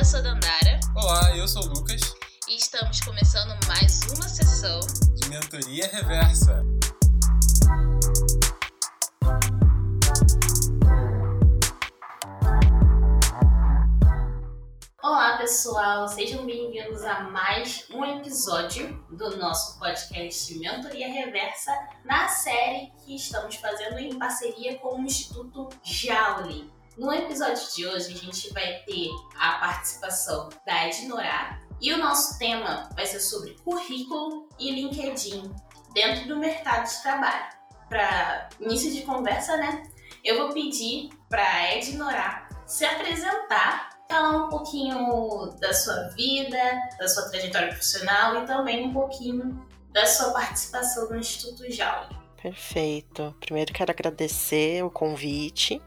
eu sou Dandara. Olá, eu sou o Lucas. E estamos começando mais uma sessão de Mentoria Reversa. Olá, pessoal, sejam bem-vindos a mais um episódio do nosso podcast Mentoria Reversa, na série que estamos fazendo em parceria com o Instituto Jauli. No episódio de hoje, a gente vai ter a participação da Ednorá e o nosso tema vai ser sobre currículo e LinkedIn dentro do mercado de trabalho. Para início de conversa, né? Eu vou pedir para Ednorá se apresentar, falar um pouquinho da sua vida, da sua trajetória profissional e também um pouquinho da sua participação no Instituto Jauli. Perfeito. Primeiro quero agradecer o convite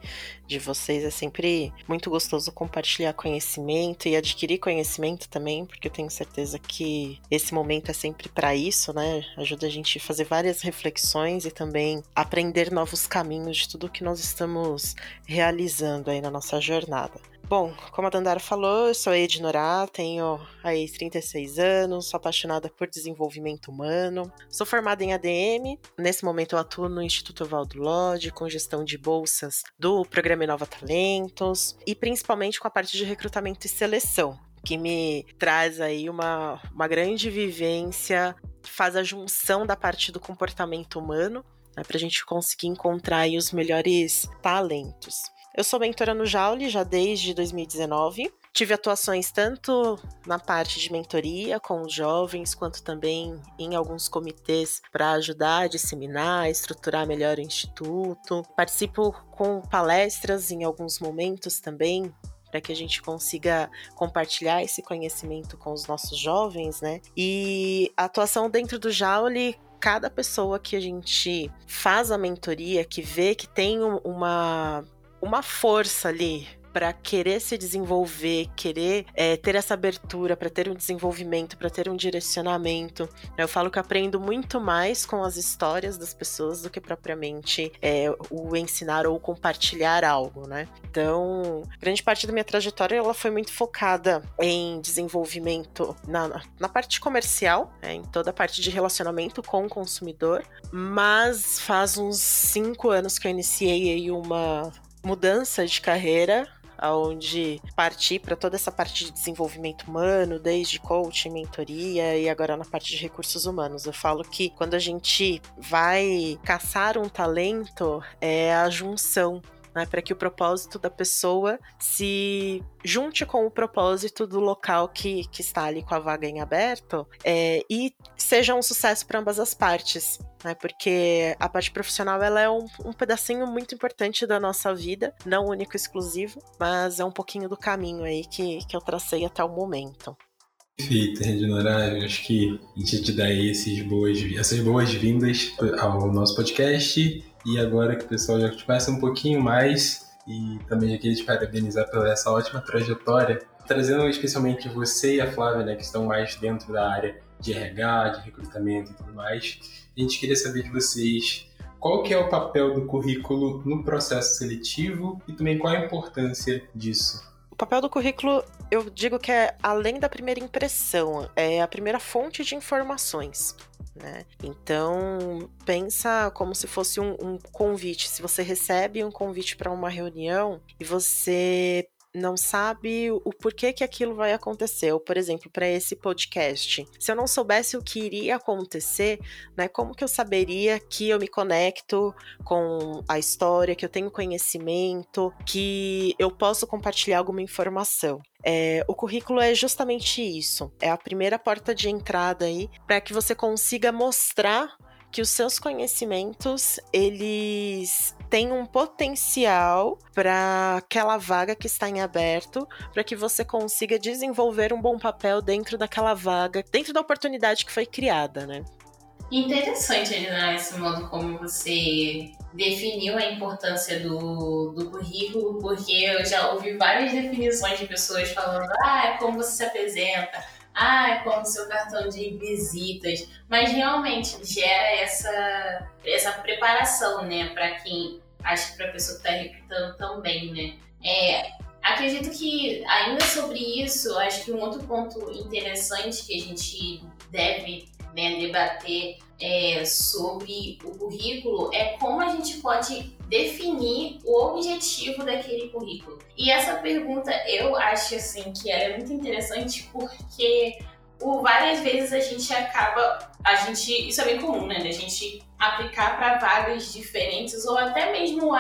de vocês. É sempre muito gostoso compartilhar conhecimento e adquirir conhecimento também, porque eu tenho certeza que esse momento é sempre para isso, né? Ajuda a gente a fazer várias reflexões e também aprender novos caminhos de tudo que nós estamos realizando aí na nossa jornada. Bom, como a Dandara falou, eu sou Ednorá, tenho aí 36 anos, sou apaixonada por desenvolvimento humano, sou formada em ADM, nesse momento eu atuo no Instituto Valdo Lodge, com gestão de bolsas do Programa Nova Talentos e principalmente com a parte de recrutamento e seleção, que me traz aí uma, uma grande vivência, faz a junção da parte do comportamento humano, né, para a gente conseguir encontrar os melhores talentos. Eu sou mentora no Jaule já desde 2019. Tive atuações tanto na parte de mentoria com os jovens, quanto também em alguns comitês para ajudar a disseminar, estruturar melhor o instituto. Participo com palestras em alguns momentos também, para que a gente consiga compartilhar esse conhecimento com os nossos jovens, né? E a atuação dentro do Jaule cada pessoa que a gente faz a mentoria, que vê que tem uma uma força ali para querer se desenvolver, querer é, ter essa abertura, para ter um desenvolvimento, para ter um direcionamento. Eu falo que aprendo muito mais com as histórias das pessoas do que propriamente é, o ensinar ou compartilhar algo, né? Então, grande parte da minha trajetória ela foi muito focada em desenvolvimento na, na parte comercial, né, em toda a parte de relacionamento com o consumidor, mas faz uns cinco anos que eu iniciei uma mudança de carreira onde parti para toda essa parte de desenvolvimento humano, desde coaching, mentoria e agora na parte de recursos humanos. Eu falo que quando a gente vai caçar um talento, é a junção né, para que o propósito da pessoa se junte com o propósito do local que, que está ali com a vaga em aberto é, e seja um sucesso para ambas as partes. Né, porque a parte profissional ela é um, um pedacinho muito importante da nossa vida, não único exclusivo, mas é um pouquinho do caminho aí que, que eu tracei até o momento. Perfeito, Reginora. Acho que a gente te dá esses boas, essas boas-vindas ao nosso podcast e agora que o pessoal já te conhece um pouquinho mais e também já queria te parabenizar pela essa ótima trajetória, trazendo especialmente você e a Flávia, né, que estão mais dentro da área de RH, de recrutamento e tudo mais. A gente queria saber de vocês qual que é o papel do currículo no processo seletivo e também qual a importância disso. O papel do currículo, eu digo que é além da primeira impressão, é a primeira fonte de informações né? Então, pensa como se fosse um, um convite. Se você recebe um convite para uma reunião e você não sabe o porquê que aquilo vai acontecer. Ou, por exemplo, para esse podcast, se eu não soubesse o que iria acontecer, né, como que eu saberia que eu me conecto com a história, que eu tenho conhecimento, que eu posso compartilhar alguma informação? É, o currículo é justamente isso. É a primeira porta de entrada aí para que você consiga mostrar que os seus conhecimentos eles têm um potencial para aquela vaga que está em aberto, para que você consiga desenvolver um bom papel dentro daquela vaga, dentro da oportunidade que foi criada, né? Interessante, né, esse modo como você definiu a importância do, do currículo, porque eu já ouvi várias definições de pessoas falando, ah, é como você se apresenta, ah, é como seu cartão de visitas, mas realmente gera essa, essa preparação, né, para quem, acho que para a pessoa que está recrutando também, né. É, acredito que, ainda sobre isso, acho que um outro ponto interessante que a gente deve né, debater é, sobre o currículo é como a gente pode definir o objetivo daquele currículo. E essa pergunta eu acho assim que ela é muito interessante porque por várias vezes a gente acaba, a gente, isso é bem comum, né, a gente aplicar para vagas diferentes ou até mesmo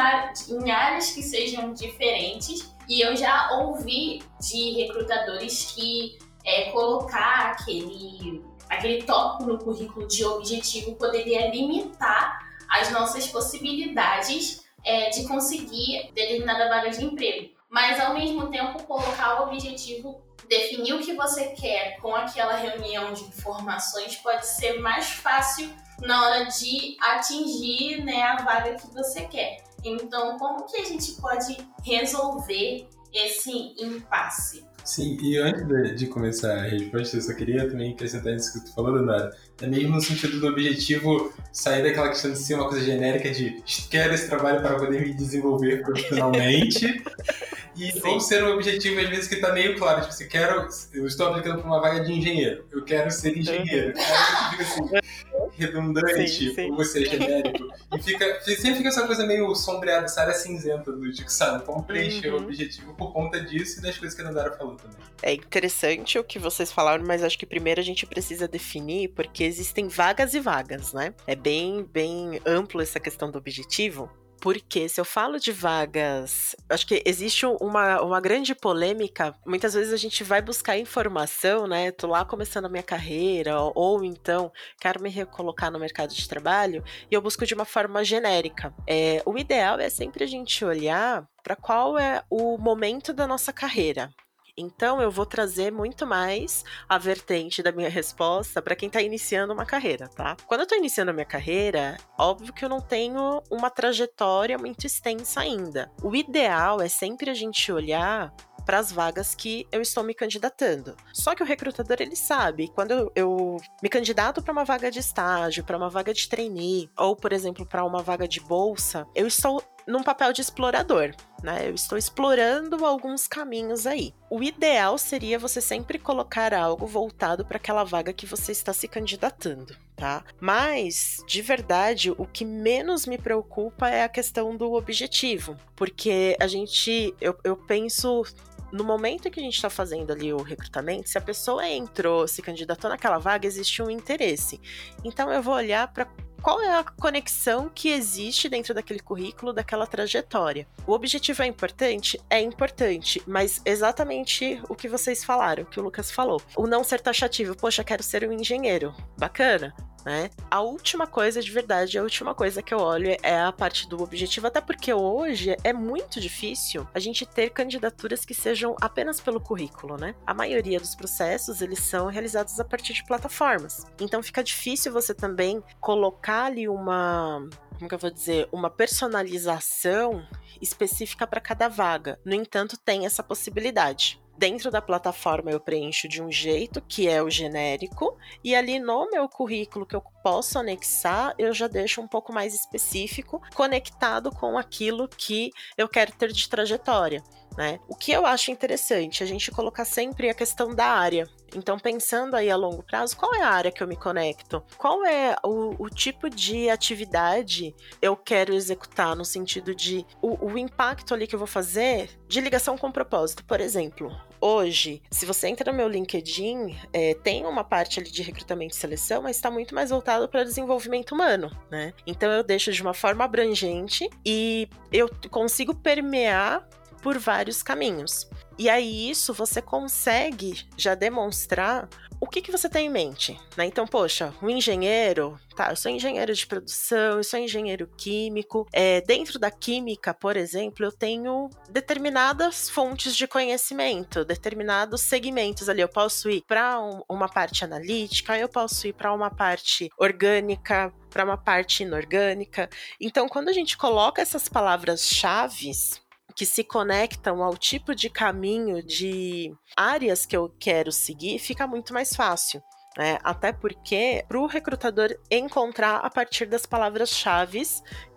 em áreas que sejam diferentes. E eu já ouvi de recrutadores que é, colocar aquele aquele tópico no currículo de objetivo poderia limitar as nossas possibilidades é, de conseguir determinada vaga de emprego. Mas ao mesmo tempo colocar o objetivo, definir o que você quer com aquela reunião de informações pode ser mais fácil na hora de atingir né, a vaga que você quer. Então, como que a gente pode resolver esse impasse? Sim, e antes de, de, começar a resposta, eu só queria também acrescentar isso que tu falou, Danara. É mesmo no sentido do objetivo sair daquela questão de ser uma coisa genérica de quero esse trabalho para poder me desenvolver profissionalmente. e Sim. ou ser um objetivo, às vezes, que está meio claro. Tipo assim, quero, eu estou aplicando para uma vaga de engenheiro. Eu quero ser engenheiro. Aí fica assim, redundante, sim, sim. ou você é genérico. E fica, sempre fica essa coisa meio sombreada, essa área cinzenta do tipo, sabe? Como preencher uhum. o objetivo por conta disso e das coisas que a Nandara falou também. É interessante o que vocês falaram, mas acho que primeiro a gente precisa definir, porque existem vagas e vagas, né? É bem, bem amplo essa questão do objetivo. Porque se eu falo de vagas, acho que existe uma, uma grande polêmica. Muitas vezes a gente vai buscar informação, né? Tô lá começando a minha carreira, ou, então quero me recolocar no mercado de trabalho, e eu busco de uma forma genérica. É, o ideal é sempre a gente olhar para qual é o momento da nossa carreira. Então eu vou trazer muito mais a vertente da minha resposta para quem está iniciando uma carreira, tá? Quando eu estou iniciando a minha carreira, óbvio que eu não tenho uma trajetória muito extensa ainda. O ideal é sempre a gente olhar para as vagas que eu estou me candidatando. Só que o recrutador ele sabe, quando eu, eu me candidato para uma vaga de estágio, para uma vaga de trainee, ou por exemplo, para uma vaga de bolsa, eu estou num papel de explorador, né? Eu estou explorando alguns caminhos aí. O ideal seria você sempre colocar algo voltado para aquela vaga que você está se candidatando, tá? Mas, de verdade, o que menos me preocupa é a questão do objetivo, porque a gente, eu, eu penso no momento que a gente está fazendo ali o recrutamento, se a pessoa entrou, se candidatou naquela vaga, existe um interesse. Então eu vou olhar para qual é a conexão que existe dentro daquele currículo, daquela trajetória. O objetivo é importante? É importante, mas exatamente o que vocês falaram, o que o Lucas falou. O não ser taxativo, poxa, quero ser um engenheiro. Bacana né? A última coisa, de verdade, a última coisa que eu olho é a parte do objetivo, até porque hoje é muito difícil a gente ter candidaturas que sejam apenas pelo currículo, né? A maioria dos processos, eles são realizados a partir de plataformas. Então fica difícil você também colocar ali uma como que eu vou dizer, uma personalização específica para cada vaga. No entanto, tem essa possibilidade. Dentro da plataforma eu preencho de um jeito, que é o genérico, e ali no meu currículo que eu posso anexar, eu já deixo um pouco mais específico, conectado com aquilo que eu quero ter de trajetória. Né? O que eu acho interessante, a gente colocar sempre a questão da área. Então, pensando aí a longo prazo, qual é a área que eu me conecto? Qual é o, o tipo de atividade eu quero executar no sentido de o, o impacto ali que eu vou fazer de ligação com o propósito? Por exemplo, hoje, se você entra no meu LinkedIn, é, tem uma parte ali de recrutamento e seleção, mas está muito mais voltado para desenvolvimento humano, né? Então eu deixo de uma forma abrangente e eu consigo permear por vários caminhos. E aí isso você consegue já demonstrar o que, que você tem em mente, né? Então, poxa, um engenheiro, tá, eu sou engenheiro de produção, eu sou engenheiro químico. É, dentro da química, por exemplo, eu tenho determinadas fontes de conhecimento, determinados segmentos ali. Eu posso ir para um, uma parte analítica, eu posso ir para uma parte orgânica, para uma parte inorgânica. Então, quando a gente coloca essas palavras-chave que se conectam ao tipo de caminho de áreas que eu quero seguir, fica muito mais fácil. Né? Até porque para o recrutador encontrar a partir das palavras-chave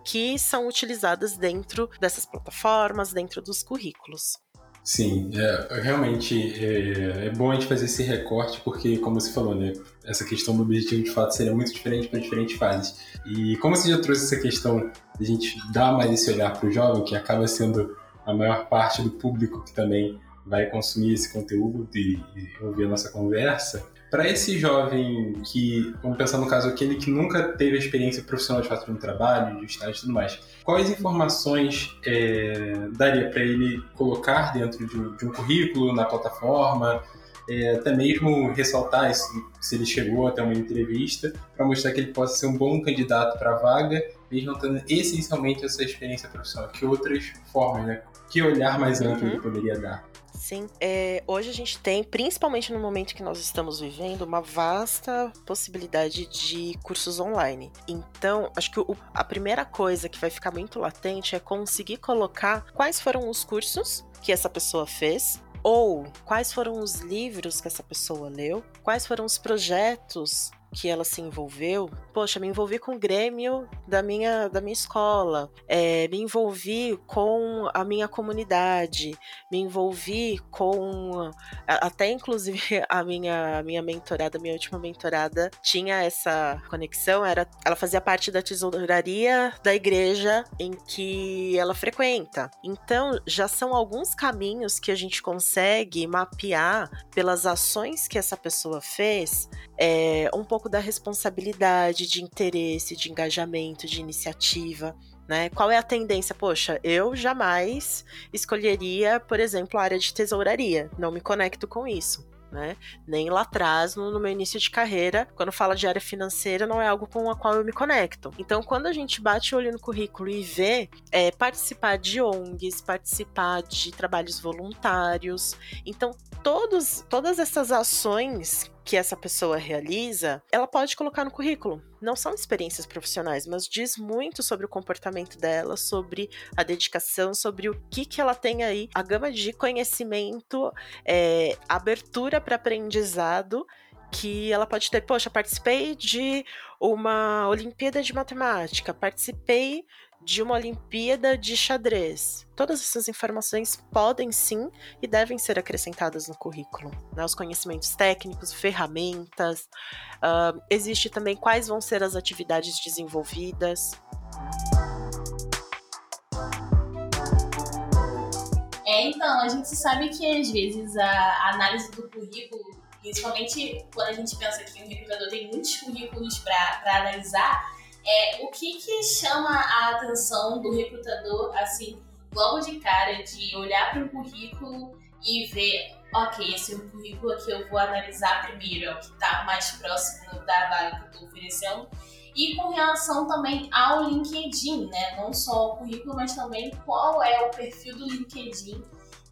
que são utilizadas dentro dessas plataformas, dentro dos currículos. Sim, é, realmente é, é, bom a gente fazer esse recorte, porque, como você falou, né, essa questão do objetivo de fato seria muito diferente para diferentes fases. E como você já trouxe essa questão de a gente dar mais esse olhar para o jovem, que acaba sendo a maior parte do público que também vai consumir esse conteúdo e, ouvir a nossa conversa, para esse jovem que, vamos pensar no caso aquele que nunca teve a experiência profissional de fato no trabalho, de estágio e tudo mais, quais informações é, daria para ele colocar dentro de, de, um currículo, na plataforma, é, até mesmo ressaltar isso, se ele chegou até uma entrevista, para mostrar que ele possa ser um bom candidato para a vaga, mesmo tendo essencialmente essa experiência profissional. Que outras formas, né? Que olhar mais amplo uhum. ele poderia dar? Sim. É, hoje a gente tem, principalmente no momento que nós estamos vivendo, uma vasta possibilidade de cursos online. Então, acho que o, a primeira coisa que vai ficar muito latente é conseguir colocar quais foram os cursos que essa pessoa fez ou quais foram os livros que essa pessoa leu, quais foram os projetos que ela se envolveu, poxa, me envolvi com o Grêmio da minha, da minha escola, é, me envolvi com a minha comunidade, me envolvi com até inclusive a minha, a minha mentorada, minha última mentorada tinha essa conexão, era, ela fazia parte da tesouraria da igreja em que ela frequenta. Então, já são alguns caminhos que a gente consegue mapear pelas ações que essa pessoa fez, é, um pouco pouco da responsabilidade, de interesse, de engajamento, de iniciativa. Né? Qual é a tendência? Poxa, eu jamais escolheria, por exemplo, a área de tesouraria. Não me conecto com isso. Né? Nem lá atrás, no, meu início de carreira, quando fala de área financeira, não é algo com a qual eu me conecto. Então, quando a gente bate o olho no currículo e vê é, participar de ONGs, participar de trabalhos voluntários, então todos, todas essas ações que essa pessoa realiza, ela pode colocar no currículo. Não são experiências profissionais, mas diz muito sobre o comportamento dela, sobre a dedicação, sobre o que, que ela tem aí, a gama de conhecimento, é, abertura para aprendizado que ela pode ter. Poxa, participei de uma Olimpíada de Matemática, participei de uma Olimpíada de xadrez. Todas essas informações podem sim e devem ser acrescentadas no currículo. Né? Os conhecimentos técnicos, ferramentas, uh, existe também quais vão ser as atividades desenvolvidas. É, então, a gente sabe que às vezes a análise do currículo, principalmente quando a gente pensa que o recrutador tem muitos currículos para analisar, é, o que, que chama a atenção do recrutador, assim, logo de cara, de olhar para um currículo e ver, ok, esse é um currículo que eu vou analisar primeiro, é o que está mais próximo da vaga que eu estou oferecendo. E com relação também ao LinkedIn, né? Não só o currículo, mas também qual é o perfil do LinkedIn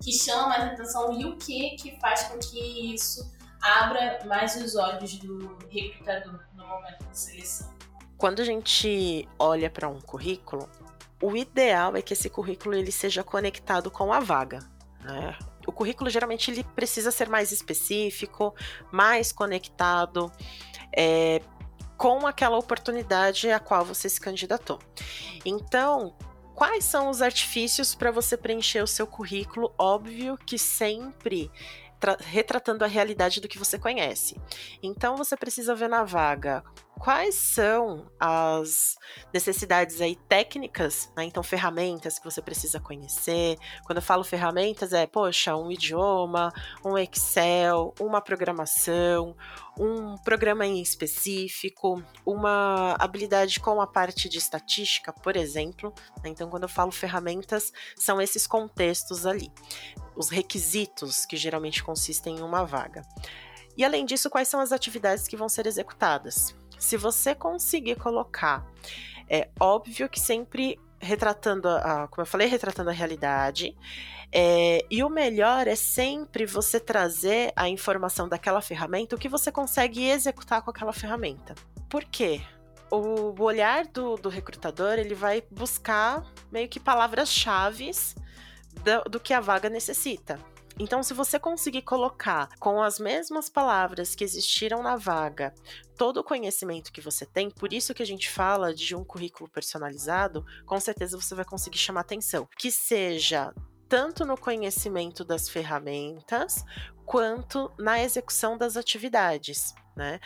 que chama mais atenção e o que que faz com que isso abra mais os olhos do recrutador no momento de seleção quando a gente olha para um currículo, o ideal é que esse currículo ele seja conectado com a vaga. Né? O currículo geralmente ele precisa ser mais específico, mais conectado é, com aquela oportunidade a qual você se candidatou. Então, quais são os artifícios para você preencher o seu currículo? Óbvio que sempre retratando a realidade do que você conhece. Então você precisa ver na vaga quais são as necessidades aí técnicas, né? Então, ferramentas que você precisa conhecer. Quando eu falo ferramentas, é, poxa, um idioma, um Excel, uma programação, um programa em específico, uma habilidade com a parte de estatística, por exemplo. Né? Então, quando eu falo ferramentas, são esses contextos ali. Os requisitos que geralmente consistem em uma vaga. E além disso, quais são as atividades que vão ser executadas? Se você conseguir colocar, é óbvio que sempre retratando, a, como eu falei, retratando a realidade. É, e o melhor é sempre você trazer a informação daquela ferramenta, o que você consegue executar com aquela ferramenta. Por quê? O olhar do, do recrutador ele vai buscar meio que palavras-chave do, do que a vaga necessita. Então, se você conseguir colocar com as mesmas palavras que existiram na vaga todo o conhecimento que você tem, por isso que a gente fala de um currículo personalizado, com certeza você vai conseguir chamar atenção. Que seja tanto no conhecimento das ferramentas quanto na execução das atividades. Né?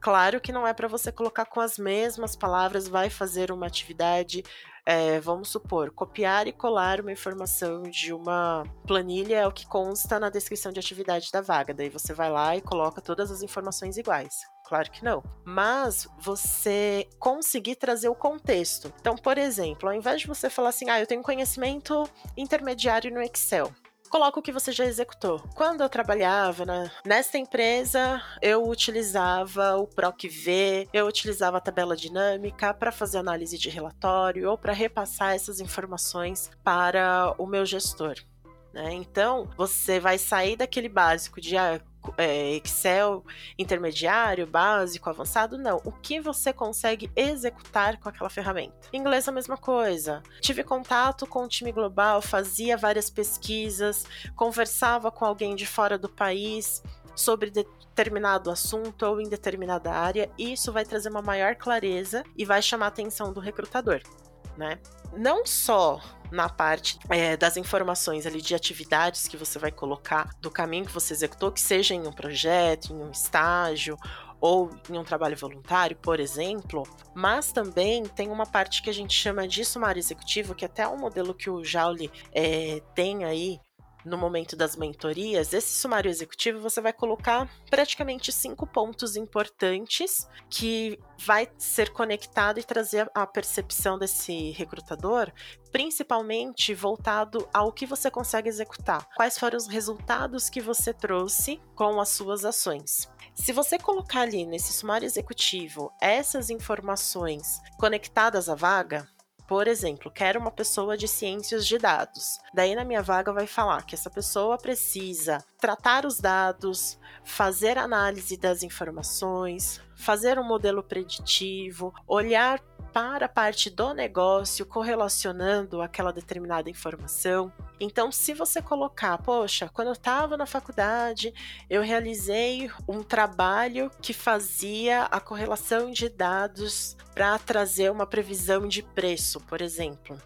Claro que não é para você colocar com as mesmas palavras, vai fazer uma atividade, é, vamos supor, copiar e colar uma informação de uma planilha é o que consta na descrição de atividade da vaga. Daí você vai lá e coloca todas as informações iguais. Claro que não. Mas você conseguir trazer o contexto. Então, por exemplo, ao invés de você falar assim, ah, eu tenho conhecimento intermediário no Excel coloca o que você já executou. Quando eu trabalhava na, nesta empresa, eu utilizava o PROC-V, eu utilizava a tabela dinâmica para fazer análise de relatório ou para repassar essas informações para o meu gestor. Né? Então, você vai sair daquele básico de ah, é, Excel intermediário, básico, avançado, não. O que você consegue executar com aquela ferramenta? Inglês a mesma coisa. Tive contato com o time global, fazia várias pesquisas, conversava com alguém de fora do país sobre determinado assunto ou em determinada área, isso vai trazer uma maior clareza e vai chamar a atenção do recrutador, né? Não só na parte é, das informações ali de atividades que você vai colocar do caminho que você executou, que seja em um projeto, em um estágio ou em um trabalho voluntário, por exemplo, mas também tem uma parte que a gente chama de sumário executivo, que até é um modelo que o Jauli é, tem aí no momento das mentorias, esse sumário executivo você vai colocar praticamente cinco pontos importantes que vai ser conectado e trazer a percepção desse recrutador, principalmente voltado ao que você consegue executar. Quais foram os resultados que você trouxe com as suas ações? Se você colocar ali nesse sumário executivo essas informações conectadas à vaga, por exemplo, quero uma pessoa de ciências de dados. Daí na minha vaga vai falar que essa pessoa precisa tratar os dados, fazer análise das informações, fazer um modelo preditivo, olhar para a parte do negócio, correlacionando aquela determinada informação. Então, se você colocar, poxa, quando eu estava na faculdade, eu realizei um trabalho que fazia a correlação de dados para trazer uma previsão de preço, por exemplo.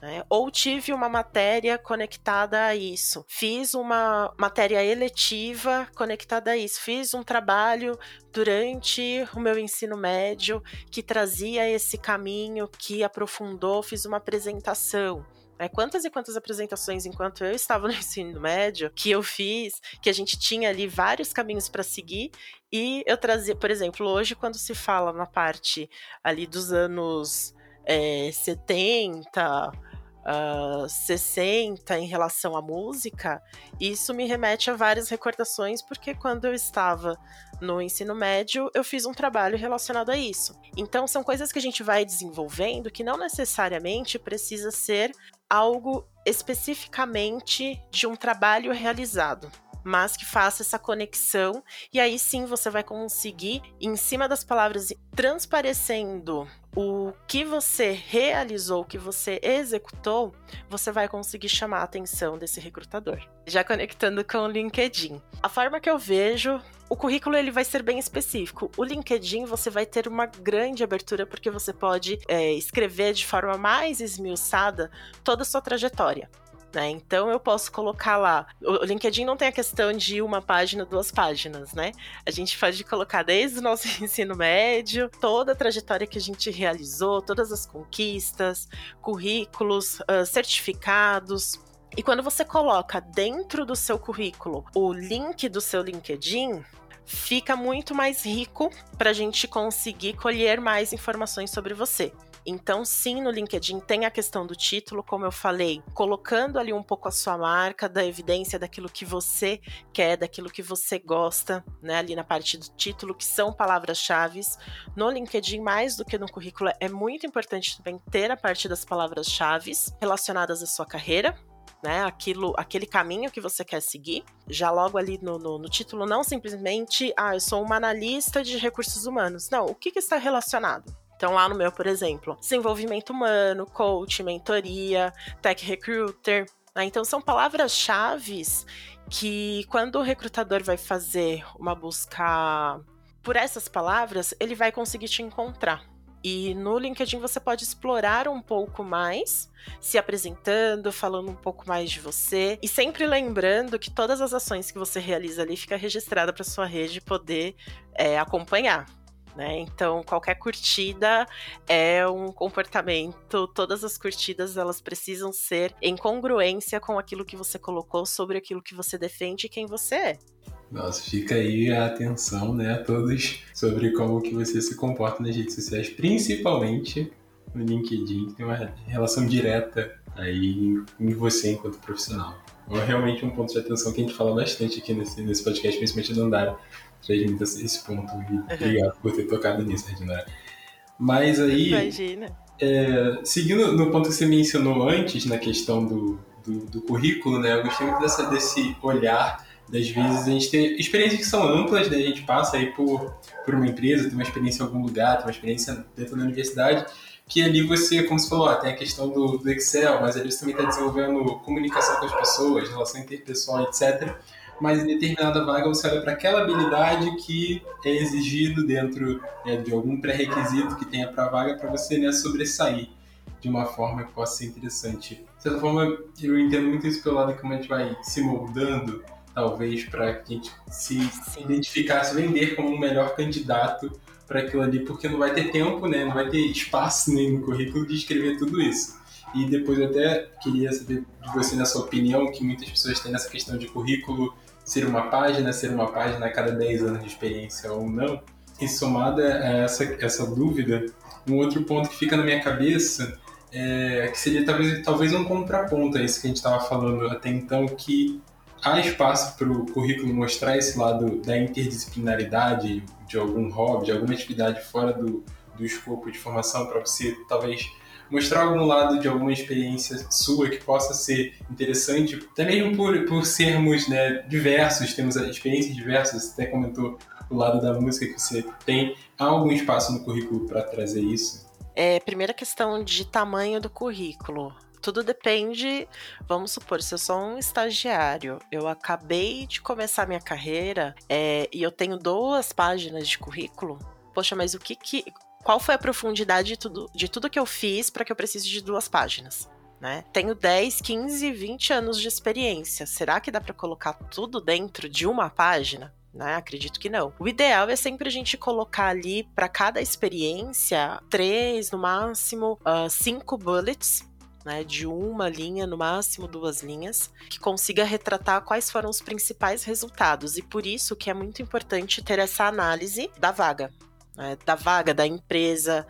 Né? Ou tive uma matéria conectada a isso, fiz uma matéria eletiva conectada a isso, fiz um trabalho durante o meu ensino médio que trazia esse caminho, que aprofundou, fiz uma apresentação. É, quantas e quantas apresentações enquanto eu estava no ensino médio que eu fiz, que a gente tinha ali vários caminhos para seguir e eu trazia, por exemplo, hoje quando se fala na parte ali dos anos é, 70, uh, 60 em relação à música, isso me remete a várias recordações, porque quando eu estava no ensino médio, eu fiz um trabalho relacionado a isso. Então, são coisas que a gente vai desenvolvendo que não necessariamente precisa ser algo especificamente de um trabalho realizado mas que faça essa conexão e aí sim você vai conseguir, em cima das palavras, transparecendo o que você realizou, o que você executou, você vai conseguir chamar a atenção desse recrutador. Já conectando com o LinkedIn. A forma que eu vejo, o currículo ele vai ser bem específico. O LinkedIn você vai ter uma grande abertura porque você pode é, escrever de forma mais esmiuçada toda a sua trajetória. Né? Então eu posso colocar lá. O LinkedIn não tem a questão de uma página, duas páginas, né? A gente pode colocar desde o nosso ensino médio, toda a trajetória que a gente realizou, todas as conquistas, currículos, uh, certificados. E quando você coloca dentro do seu currículo o link do seu LinkedIn, fica muito mais rico para a gente conseguir colher mais informações sobre você. Então, sim, no LinkedIn tem a questão do título, como eu falei, colocando ali um pouco a sua marca, da evidência daquilo que você quer, daquilo que você gosta, né? Ali na parte do título, que são palavras-chave. No LinkedIn, mais do que no currículo, é muito importante também ter a parte das palavras-chave relacionadas à sua carreira, né, aquilo, aquele caminho que você quer seguir. Já logo ali no, no, no, título, não simplesmente, ah, eu sou uma analista de recursos humanos. Não, o que, que está relacionado? Então, lá no meu, por exemplo, desenvolvimento humano, coach, mentoria, tech recruiter. Né? Então, são palavras-chave que, quando o recrutador vai fazer uma busca por essas palavras, ele vai conseguir te encontrar. E no LinkedIn você pode explorar um pouco mais, se apresentando, falando um pouco mais de você e sempre lembrando que todas as ações que você realiza ali fica registrada para sua rede poder é, acompanhar. Né? Então, qualquer curtida é um comportamento, todas as curtidas elas precisam ser em congruência com aquilo que você colocou sobre aquilo que você defende e quem você é. Nossa, fica aí a atenção, né, a todos sobre como que você se comporta nas redes sociais, principalmente no LinkedIn, que tem uma relação direta aí em você enquanto profissional. É realmente um ponto de atenção que a gente fala bastante aqui nesse, nesse podcast, principalmente do Andara, transmite esse ponto. E obrigado por ter tocado nisso, Regina. Mas aí, Imagina. É, seguindo no ponto que você mencionou antes, na questão do, do, do currículo, né, eu gostei muito dessa, desse olhar das vezes a gente tem experiências que são amplas, né? a gente passa aí por, por uma empresa, tem uma experiência em algum lugar, tem uma experiência dentro da universidade, que ali você, como você falou, tem a questão do, do Excel, mas ali você também está desenvolvendo comunicação com as pessoas, relação interpessoal, etc. Mas em determinada vaga você olha para aquela habilidade que é exigido dentro né, de algum pré-requisito que tenha para a vaga para você né, sobressair de uma forma que possa ser interessante. De certa forma, eu entendo muito isso pelo lado que a gente vai se moldando talvez, para que a gente se Sim. identificar, se vender como o melhor candidato para aquilo ali, porque não vai ter tempo, né? não vai ter espaço nem no currículo de escrever tudo isso. E depois eu até queria saber de você, na sua opinião, que muitas pessoas têm nessa questão de currículo ser uma página, ser uma página a cada 10 anos de experiência ou não. E somada a essa, essa dúvida, um outro ponto que fica na minha cabeça é que seria talvez, talvez um contraponto a isso que a gente estava falando até então, que há espaço para o currículo mostrar esse lado da interdisciplinaridade de algum hobby, de alguma atividade fora do, do escopo de formação para você talvez mostrar algum lado de alguma experiência sua que possa ser interessante, até mesmo por, por sermos né, diversos, temos experiências diversas, você até comentou o lado da música que você tem, há algum espaço no currículo para trazer isso? É, primeira questão de tamanho do currículo tudo depende. Vamos supor, se eu sou um estagiário, eu acabei de começar minha carreira é, e eu tenho duas páginas de currículo. Poxa, mas o que que. Qual foi a profundidade de tudo, de tudo que eu fiz para que eu precise de duas páginas? Né? Tenho 10, 15, 20 anos de experiência. Será que dá para colocar tudo dentro de uma página? Né? Acredito que não. O ideal é sempre a gente colocar ali para cada experiência três, no máximo, uh, cinco bullets né, de uma linha, no máximo duas linhas, que consiga retratar quais foram os principais resultados. E por isso que é muito importante ter essa análise da vaga, né, da vaga, da empresa.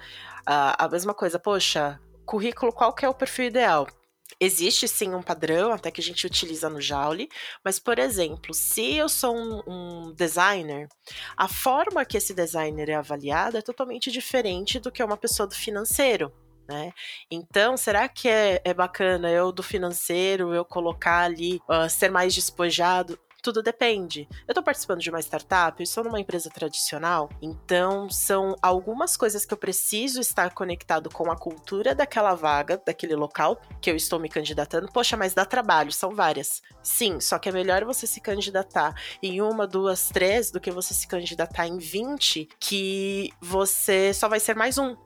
a mesma coisa, poxa, currículo, qual que é o perfil ideal? Existe sim um padrão, até que a gente utiliza no Joule, mas, por exemplo, se eu sou um, um, designer, a forma que esse designer é avaliado é totalmente diferente do que uma pessoa do financeiro. Né? Então, será que é, é, bacana eu do financeiro eu colocar ali uh, ser mais despojado? Tudo depende. Eu estou participando de uma startup, eu estou numa empresa tradicional, então são algumas coisas que eu preciso estar conectado com a cultura daquela vaga, daquele local que eu estou me candidatando. Poxa, mas dá trabalho, são várias. Sim, só que é melhor você se candidatar em uma, duas, três do que você se candidatar em 20, que você só vai ser mais um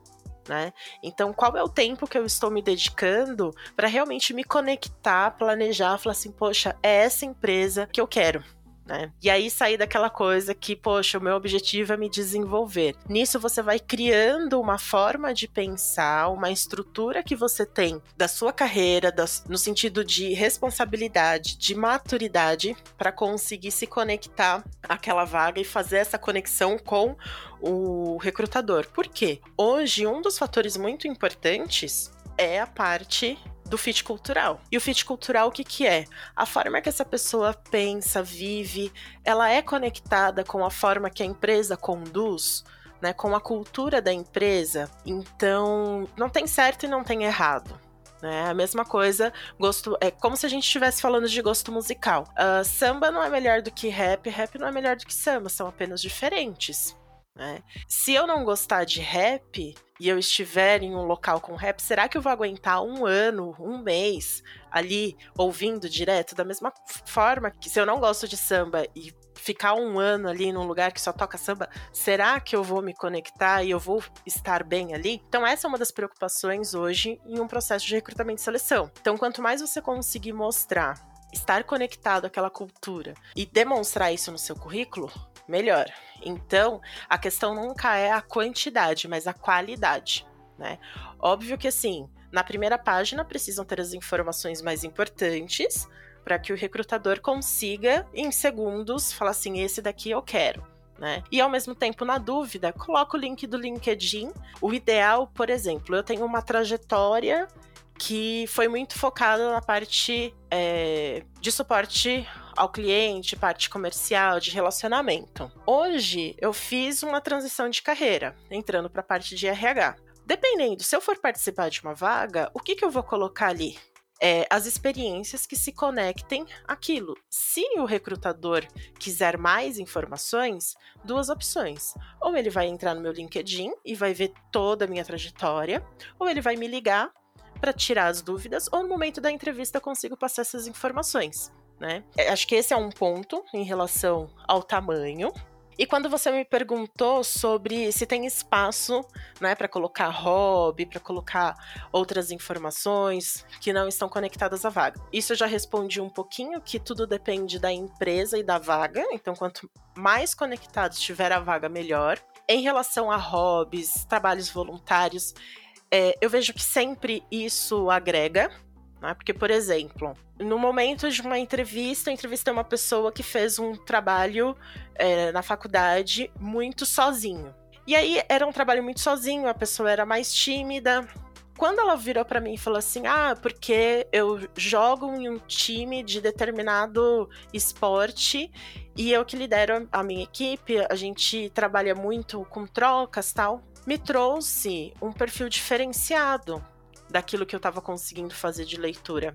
né? Então, qual é o tempo que eu estou me dedicando para realmente me conectar, planejar, falar assim, poxa, é essa empresa que eu quero. Né? E aí sair daquela coisa que, poxa, o meu objetivo é me desenvolver. Nisso você vai criando uma forma de pensar, uma estrutura que você tem da sua carreira, das, no sentido de responsabilidade, de maturidade, para conseguir se conectar àquela vaga e fazer essa conexão com o recrutador. Por quê? Hoje, um dos fatores muito importantes é a parte do fit cultural. E o fit cultural o que que é? A forma que essa pessoa pensa, vive, ela é conectada com a forma que a empresa conduz, né, com a cultura da empresa. Então, não tem certo e não tem errado. É a mesma coisa, gosto. É como se a gente estivesse falando de gosto musical. Uh, samba não é melhor do que rap, rap não é melhor do que samba, são apenas diferentes. Né? Se eu não gostar de rap e eu estiver em um local com rap, será que eu vou aguentar um ano, um mês ali ouvindo direto? Da mesma forma que se eu não gosto de samba e ficar um ano ali num lugar que só toca samba, será que eu vou me conectar e eu vou estar bem ali? Então, essa é uma das preocupações hoje em um processo de recrutamento e seleção. Então, quanto mais você conseguir mostrar, estar conectado àquela cultura e demonstrar isso no seu currículo, melhor. Então, a questão nunca é a quantidade, mas a qualidade, né? Óbvio que assim, na primeira página precisam ter as informações mais importantes para que o recrutador consiga, em segundos, falar assim: esse daqui eu quero. Né? E ao mesmo tempo, na dúvida, coloca o link do LinkedIn. O ideal, por exemplo, eu tenho uma trajetória que foi muito focada na parte é, de suporte ao cliente, parte comercial, de relacionamento. Hoje eu fiz uma transição de carreira, entrando para a parte de RH. Dependendo, se eu for participar de uma vaga, o que, que eu vou colocar ali? É, as experiências que se conectem àquilo. Se o recrutador quiser mais informações, duas opções. Ou ele vai entrar no meu LinkedIn e vai ver toda a minha trajetória, ou ele vai me ligar para tirar as dúvidas, ou no momento da entrevista eu consigo passar essas informações. Né? É, acho que esse é um ponto em relação ao tamanho. E quando você me perguntou sobre se tem espaço, né, para colocar hobby, para colocar outras informações que não estão conectadas à vaga. Isso eu já respondi um pouquinho que tudo depende da empresa e da vaga, então quanto mais conectado estiver a vaga, melhor. Em relação a hobbies, trabalhos voluntários, é, eu vejo que sempre isso agrega, né? Porque, por exemplo, no momento de uma entrevista, eu entrevistei uma pessoa que fez um trabalho é, na faculdade muito sozinho. E aí era um trabalho muito sozinho, a pessoa era mais tímida. Quando ela virou para mim e falou assim: "Ah, porque eu jogo em um time de determinado esporte e eu que lidero a minha equipe, a gente trabalha muito com trocas, tal" me trouxe um perfil diferenciado daquilo que eu estava conseguindo fazer de leitura.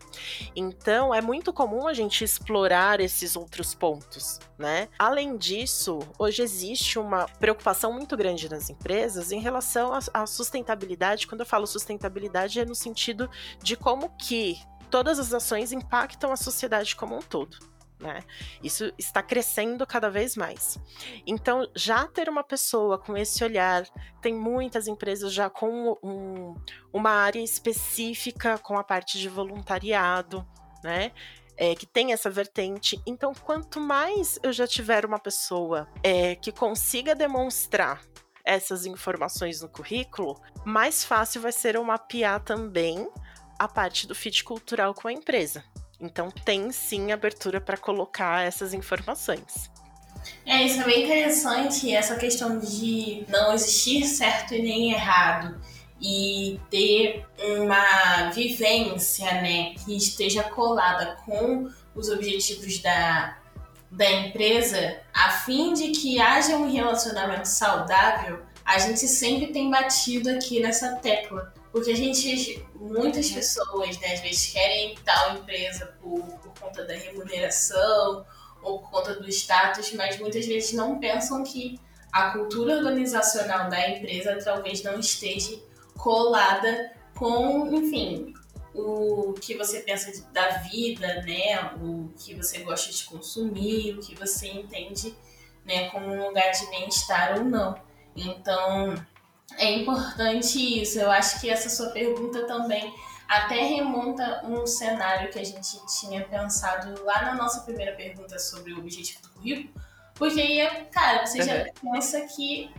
Então, é muito comum a gente explorar esses outros pontos, né? Além disso, hoje existe uma preocupação muito grande nas empresas em relação à sustentabilidade. Quando eu falo sustentabilidade, é no sentido de como que todas as ações impactam a sociedade como um todo. Né? Isso está crescendo cada vez mais. Então, já ter uma pessoa com esse olhar, tem muitas empresas já com um, uma área específica com a parte de voluntariado, né? É, que tem essa vertente. Então, quanto mais eu já tiver uma pessoa é, que consiga demonstrar essas informações no currículo, mais fácil vai ser eu mapear também a parte do fit cultural com a empresa. Então tem sim abertura para colocar essas informações. É, isso é bem interessante, essa questão de não existir certo e nem errado e ter uma vivência, né, que esteja colada com os objetivos da, da empresa, a fim de que haja um relacionamento saudável, a gente sempre tem batido aqui nessa tecla porque a gente, muitas pessoas, né, às vezes querem tal empresa por, por conta da remuneração ou por conta do status, mas muitas vezes não pensam que a cultura organizacional da empresa talvez não esteja colada com, enfim, o que você pensa da vida, né? O que você gosta de consumir, o que você entende, né, como um lugar de bem-estar ou não. Então, é importante isso. Eu acho que essa sua pergunta também até remonta um cenário que a gente tinha pensado lá na nossa primeira pergunta sobre o objetivo do currículo. Porque aí, cara, você já pensa que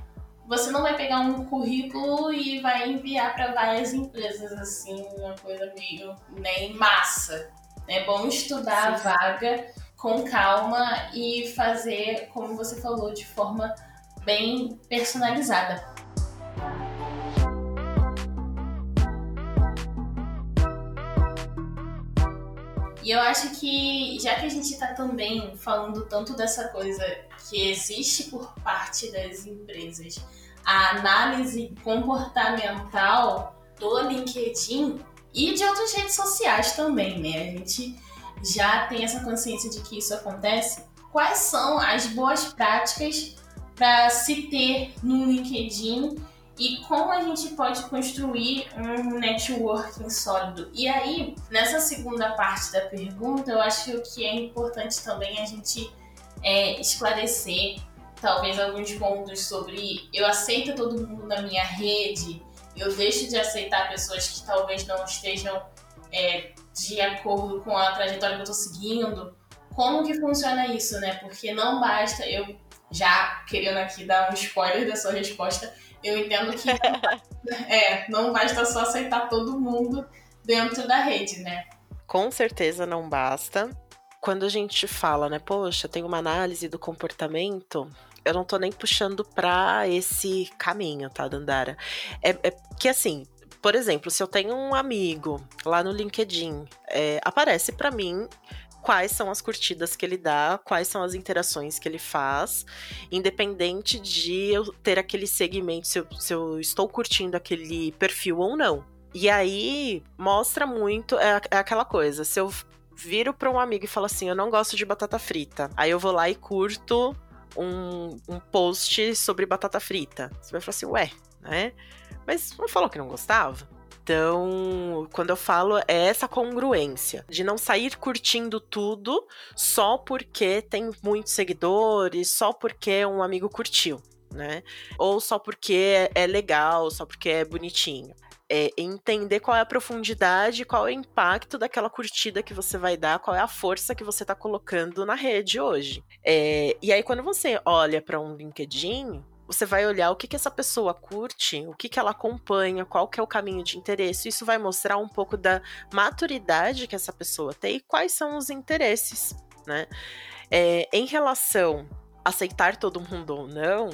você não vai pegar um currículo e vai enviar para várias empresas, assim, uma coisa meio né, em massa. É bom estudar Sim. a vaga com calma e fazer, como você falou, de forma bem personalizada. E eu acho que, já que a gente está também falando tanto dessa coisa que existe por parte das empresas, a análise comportamental do LinkedIn e de outras redes sociais também, né? A gente já tem essa consciência de que isso acontece. Quais são as boas práticas para se ter no LinkedIn e como a gente pode construir um networking sólido. E aí, nessa segunda parte da pergunta, eu acho que é importante também a gente é, esclarecer talvez alguns pontos sobre eu aceito todo mundo na minha rede, eu deixo de aceitar pessoas que talvez não estejam é, de acordo com a trajetória que eu estou seguindo. Como que funciona isso, né? Porque não basta eu já querendo aqui dar um spoiler da sua resposta, eu entendo que é, não basta só aceitar todo mundo dentro da rede, né? Com certeza não basta. Quando a gente fala, né, poxa, tem uma análise do comportamento, eu não tô nem puxando pra esse caminho, tá, Dandara? É, é que assim, por exemplo, se eu tenho um amigo lá no LinkedIn, é, aparece para mim quais são as curtidas que ele dá, quais são as interações que ele faz, independente de eu ter aquele segmento, se eu, se eu estou curtindo aquele perfil ou não. E aí mostra muito, é, é aquela coisa, se eu viro para um amigo e falo assim, eu não gosto de batata frita, aí eu vou lá e curto um, um post sobre batata frita. Você vai falar assim, ué, né? Mas não falou que não gostava? Então, quando eu falo, é essa congruência de não sair curtindo tudo só porque tem muitos seguidores, só porque um amigo curtiu, né? Ou só porque é legal, só porque é bonitinho. É entender qual é a profundidade, qual é o impacto daquela curtida que você vai dar, qual é a força que você está colocando na rede hoje. É, e aí, quando você olha para um LinkedIn, você vai olhar o que, que essa pessoa curte, o que, que ela acompanha, qual que é o caminho de interesse. Isso vai mostrar um pouco da maturidade que essa pessoa tem e quais são os interesses, né? É, em relação a aceitar todo mundo ou não,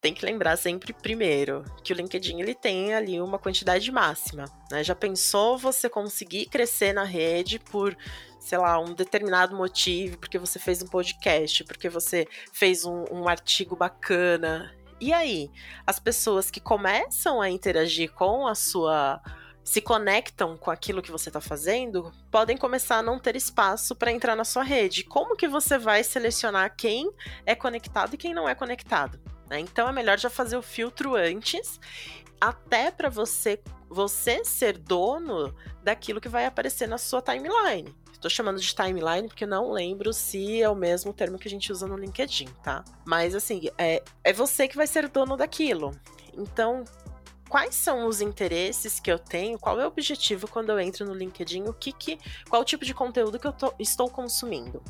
tem que lembrar sempre primeiro que o LinkedIn ele tem ali uma quantidade máxima, né? Já pensou você conseguir crescer na rede por sei lá, um determinado motivo, porque você fez um podcast, porque você fez um, um artigo bacana. E aí, as pessoas que começam a interagir com a sua se conectam com aquilo que você está fazendo, podem começar a não ter espaço para entrar na sua rede. Como que você vai selecionar quem é conectado e quem não é conectado? Né? Então é melhor já fazer o filtro antes, até para você você ser dono daquilo que vai aparecer na sua timeline. Estou chamando de timeline porque não lembro se é o mesmo termo que a gente usa no LinkedIn, tá? Mas assim, é, é você que vai ser dono daquilo. Então, quais são os interesses que eu tenho, qual é o objetivo quando eu entro no LinkedIn, o que que, qual o tipo de conteúdo que eu tô, estou consumindo.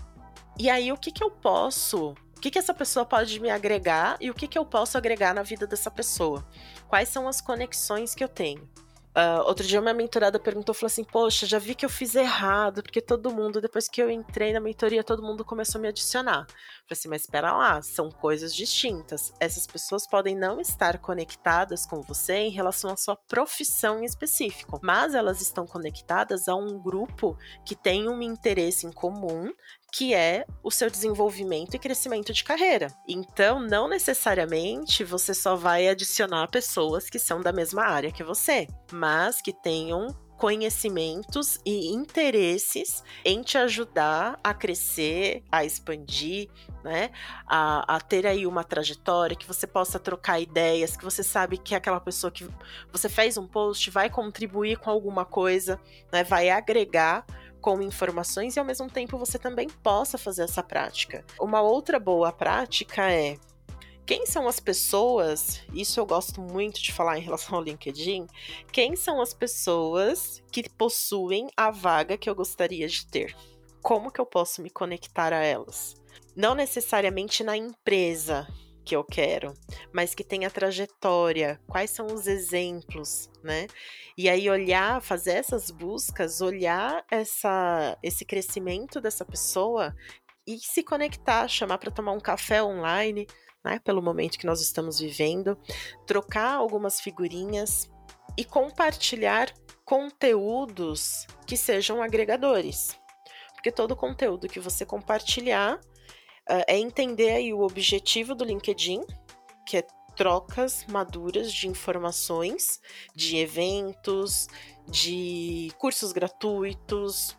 E aí, o que que eu posso, o que que essa pessoa pode me agregar e o que que eu posso agregar na vida dessa pessoa? Quais são as conexões que eu tenho? Uh, outro dia uma mentorada perguntou, falou assim, poxa, já vi que eu fiz errado, porque todo mundo, depois que eu entrei na mentoria, todo mundo começou a me adicionar. Falei assim, mas espera lá, são coisas distintas. Essas pessoas podem não estar conectadas com você em relação à sua profissão em específico, mas elas estão conectadas a um grupo que tem um interesse em comum que é o seu desenvolvimento e crescimento de carreira. Então, não necessariamente você só vai adicionar pessoas que são da mesma área que você, mas que tenham conhecimentos e interesses em te ajudar a crescer, a expandir, né? A, a, ter aí uma trajetória, que você possa trocar ideias, que você sabe que aquela pessoa que você fez um post vai contribuir com alguma coisa, né? Vai agregar com informações e ao mesmo tempo você também possa fazer essa prática. Uma outra boa prática é quem são as pessoas, isso eu gosto muito de falar em relação ao LinkedIn, quem são as pessoas que possuem a vaga que eu gostaria de ter? Como que eu posso me conectar a elas? Não necessariamente na empresa que eu quero, mas que tenha trajetória, quais são os exemplos, né? E aí olhar, fazer essas buscas, olhar essa, esse crescimento dessa pessoa e se conectar, chamar para tomar um café online, né, pelo momento que nós estamos vivendo, trocar algumas figurinhas e compartilhar conteúdos que sejam agregadores. Porque todo conteúdo que você compartilhar uh, é entender aí o objetivo do LinkedIn, que é trocas maduras de informações, de eventos, de cursos gratuitos,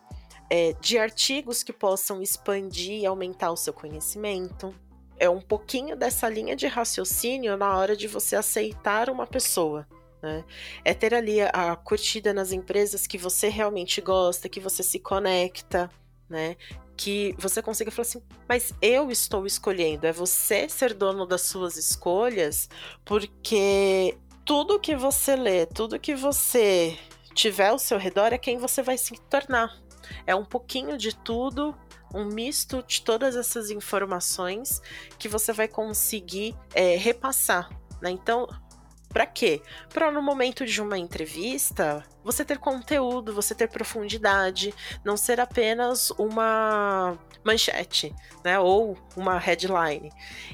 é, de artigos que possam expandir e aumentar o seu conhecimento. É um pouquinho dessa linha de raciocínio na hora de você aceitar uma pessoa. Né? É ter ali a, curtida nas empresas que você realmente gosta, que você se conecta, né? Que você consiga falar assim, mas eu estou escolhendo, é você ser dono das suas escolhas, porque tudo que você lê, tudo que você tiver ao seu redor é quem você vai se tornar. É um pouquinho de tudo, um misto de todas essas informações que você vai conseguir é, repassar. Né? Então, para quê? Para no momento de uma entrevista você ter conteúdo, você ter profundidade, não ser apenas uma manchete, né? Ou uma headline.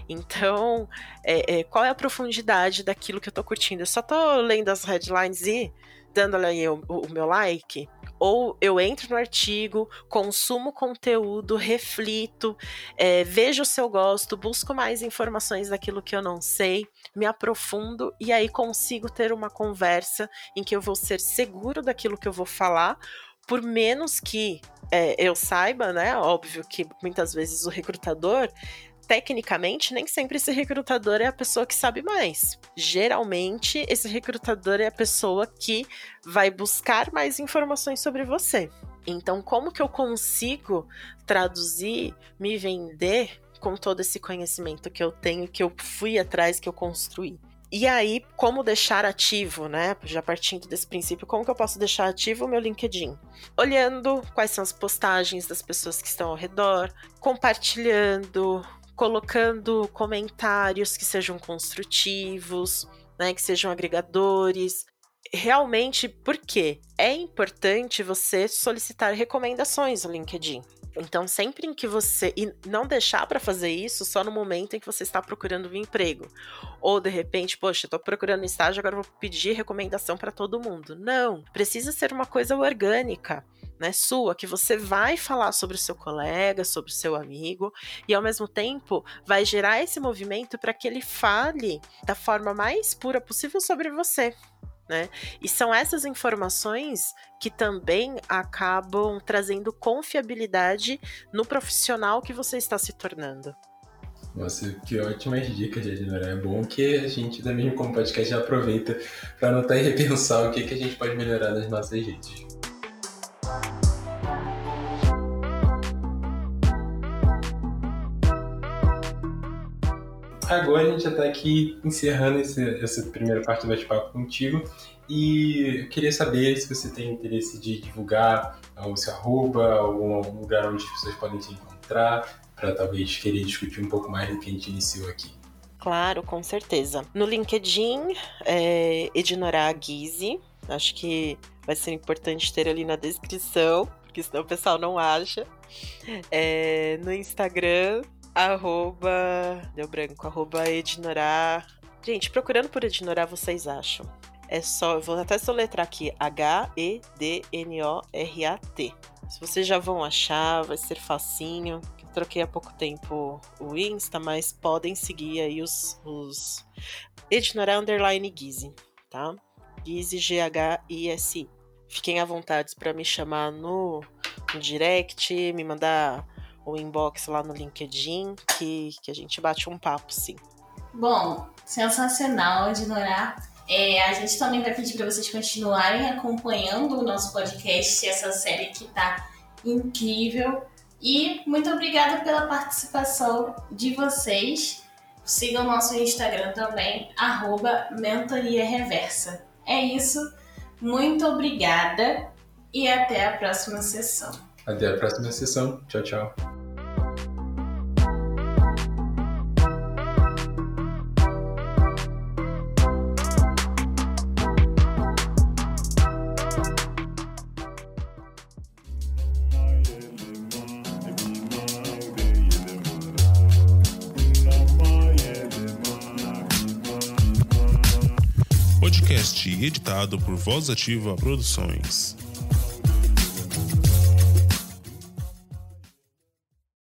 Então, é, é, qual é a profundidade daquilo que eu tô curtindo? Eu só tô lendo as headlines e dando ali o, o meu like ou eu entro no artigo, consumo conteúdo, reflito, é, vejo se eu gosto, busco mais informações daquilo que eu não sei, me aprofundo e aí consigo ter uma conversa em que eu vou ser seguro daquilo que eu vou falar, por menos que é, eu saiba, né? Óbvio que muitas vezes o recrutador tecnicamente, nem sempre esse recrutador é a pessoa que sabe mais. Geralmente, esse recrutador é a pessoa que vai buscar mais informações sobre você. Então, como que eu consigo traduzir, me vender com todo esse conhecimento que eu tenho, que eu fui atrás, que eu construí? E aí, como deixar ativo, né? Já partindo desse princípio, como que eu posso deixar ativo o meu LinkedIn? Olhando quais são as postagens das pessoas que estão ao redor, compartilhando, colocando comentários que sejam construtivos, né, que sejam agregadores. Realmente, por quê? É importante você solicitar recomendações no LinkedIn. Então, sempre em que você. E não deixar para fazer isso só no momento em que você está procurando um emprego. Ou de repente, poxa, estou procurando estágio, agora vou pedir recomendação para todo mundo. Não. Precisa ser uma coisa orgânica né, sua, que você vai falar sobre o seu colega, sobre o seu amigo, e ao mesmo tempo vai gerar esse movimento para que ele fale da forma mais pura possível sobre você. Né? E são essas informações que também acabam trazendo confiabilidade no profissional que você está se tornando. Nossa, que ótimas dicas, Jadinora. É bom que a gente, da mesmo como podcast, já aproveita para anotar e repensar o que, que a gente pode melhorar nas nossas redes. Agora a gente já está aqui encerrando esse, essa primeira parte do bate-papo contigo e eu queria saber se você tem interesse de divulgar o seu arroba, algum lugar onde as pessoas podem te encontrar, para talvez querer discutir um pouco mais do que a gente iniciou aqui. Claro, com certeza. No LinkedIn, é Ednorá Guise. Acho que vai ser importante ter ali na descrição, porque senão o pessoal não acha. É, no Instagram, arroba. Deu branco, arroba Ednorá. Gente, procurando por Ednorá, vocês acham. É só, eu vou até soletrar aqui: H-E-D-N-O-R-A-T. Se vocês já vão achar, vai ser facinho. Troquei há pouco tempo o Insta, mas podem seguir aí os, os Underline Gizi, tá? Gizi, G-H-I-S-I. Fiquem à vontade para me chamar no, no direct, me mandar o inbox lá no LinkedIn, que, que a gente bate um papo, sim. Bom, sensacional, Ednorá. É, a gente também vai pedir para vocês continuarem acompanhando o nosso podcast, essa série que está incrível. E muito obrigada pela participação de vocês. Sigam nosso Instagram também, arroba Mentoria Reversa. É isso, muito obrigada e até a próxima sessão. Até a próxima sessão. Tchau, tchau. editado por Voz Ativa Produções.